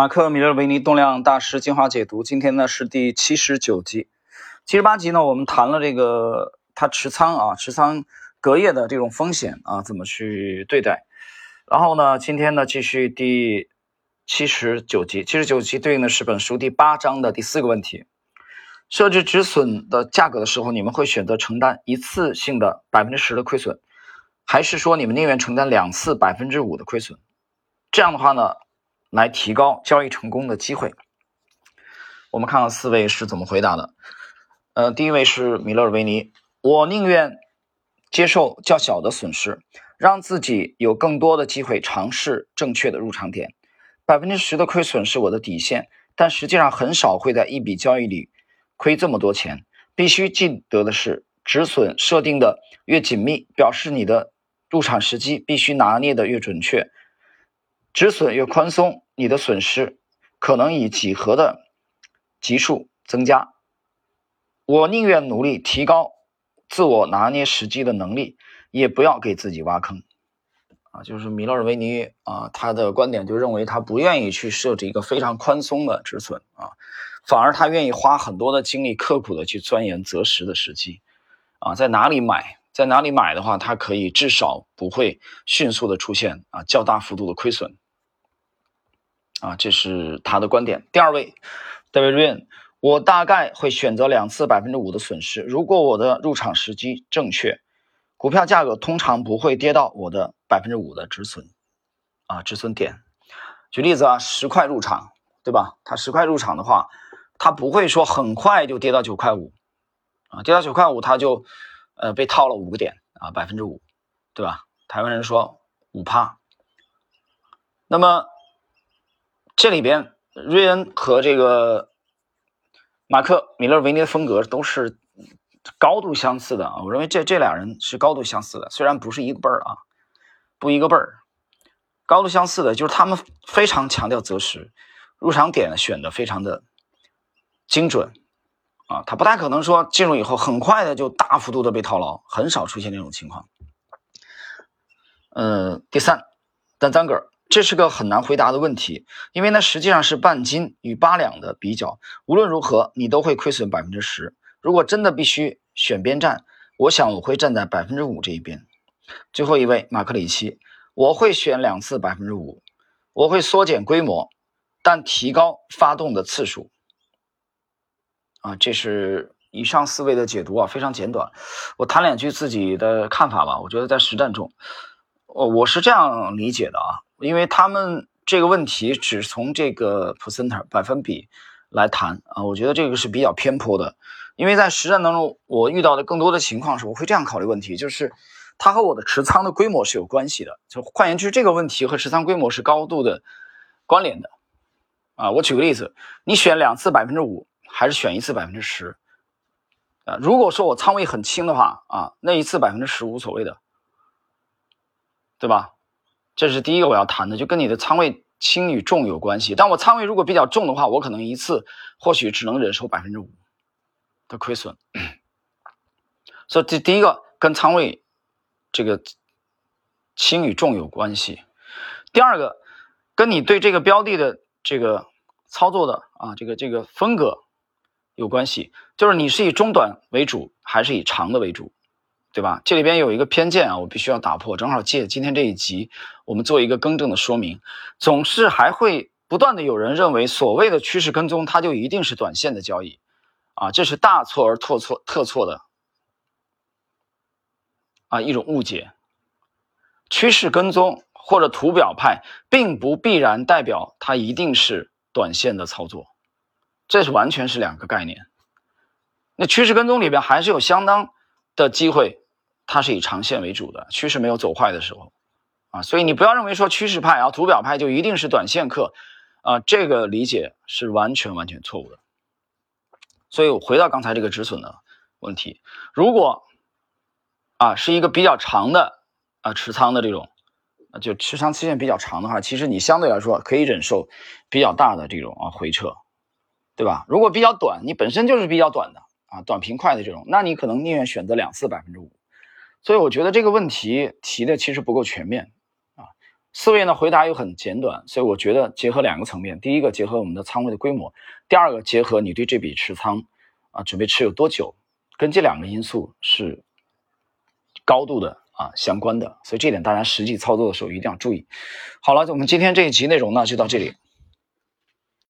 马克·米勒维尼动量大师精华解读，今天呢是第七十九集，七十八集呢我们谈了这个他持仓啊，持仓隔夜的这种风险啊，怎么去对待？然后呢，今天呢继续第七十九集，七十九集对应的是本书第八章的第四个问题：设置止损的价格的时候，你们会选择承担一次性的百分之十的亏损，还是说你们宁愿承担两次百分之五的亏损？这样的话呢？来提高交易成功的机会。我们看看四位是怎么回答的。呃，第一位是米勒尔维尼，我宁愿接受较小的损失，让自己有更多的机会尝试正确的入场点。百分之十的亏损是我的底线，但实际上很少会在一笔交易里亏这么多钱。必须记得的是，止损设定的越紧密，表示你的入场时机必须拿捏的越准确。止损越宽松，你的损失可能以几何的级数增加。我宁愿努力提高自我拿捏时机的能力，也不要给自己挖坑。啊，就是米勒尔维尼啊，他的观点就认为他不愿意去设置一个非常宽松的止损啊，反而他愿意花很多的精力，刻苦的去钻研择时的时机。啊，在哪里买？在哪里买的话，它可以至少不会迅速的出现啊较大幅度的亏损。啊，这是他的观点。第二位，David Rain，我大概会选择两次百分之五的损失。如果我的入场时机正确，股票价格通常不会跌到我的百分之五的止损啊止损点。举例子啊，十块入场，对吧？它十块入场的话，它不会说很快就跌到九块五啊，跌到九块五它就呃被套了五个点啊，百分之五，对吧？台湾人说五趴，那么。这里边，瑞恩和这个马克·米勒维尼的风格都是高度相似的啊！我认为这这俩人是高度相似的，虽然不是一个辈儿啊，不一个辈儿，高度相似的就是他们非常强调择时，入场点选的非常的精准啊！他不太可能说进入以后很快的就大幅度的被套牢，很少出现这种情况。嗯，第三，丹赞格尔。这是个很难回答的问题，因为呢实际上是半斤与八两的比较。无论如何，你都会亏损百分之十。如果真的必须选边站，我想我会站在百分之五这一边。最后一位马克里奇，我会选两次百分之五，我会缩减规模，但提高发动的次数。啊，这是以上四位的解读啊，非常简短。我谈两句自己的看法吧。我觉得在实战中，我，我是这样理解的啊。因为他们这个问题只从这个 percent 百分比来谈啊，我觉得这个是比较偏颇的。因为在实战当中，我遇到的更多的情况是，我会这样考虑问题，就是它和我的持仓的规模是有关系的。就换言之，这个问题和持仓规模是高度的关联的啊。我举个例子，你选两次百分之五，还是选一次百分之十？啊，如果说我仓位很轻的话啊，那一次百分之十无所谓的，对吧？这是第一个我要谈的，就跟你的仓位轻与重有关系。但我仓位如果比较重的话，我可能一次或许只能忍受百分之五的亏损。所以这第一个跟仓位这个轻与重有关系。第二个跟你对这个标的的这个操作的啊这个这个风格有关系，就是你是以中短为主还是以长的为主。对吧？这里边有一个偏见啊，我必须要打破。正好借今天这一集，我们做一个更正的说明。总是还会不断的有人认为，所谓的趋势跟踪，它就一定是短线的交易，啊，这是大错而特错特错的啊一种误解。趋势跟踪或者图表派，并不必然代表它一定是短线的操作，这是完全是两个概念。那趋势跟踪里边还是有相当的机会。它是以长线为主的，趋势没有走坏的时候，啊，所以你不要认为说趋势派啊、图表派就一定是短线客，啊，这个理解是完全完全错误的。所以我回到刚才这个止损的问题，如果啊是一个比较长的啊持仓的这种，啊就持仓期限比较长的话，其实你相对来说可以忍受比较大的这种啊回撤，对吧？如果比较短，你本身就是比较短的啊短平快的这种，那你可能宁愿选择两次百分之五。所以我觉得这个问题提的其实不够全面啊，四位呢回答又很简短，所以我觉得结合两个层面：第一个结合我们的仓位的规模，第二个结合你对这笔持仓啊准备持有多久，跟这两个因素是高度的啊相关的。所以这点大家实际操作的时候一定要注意。好了，我们今天这一集内容呢就到这里。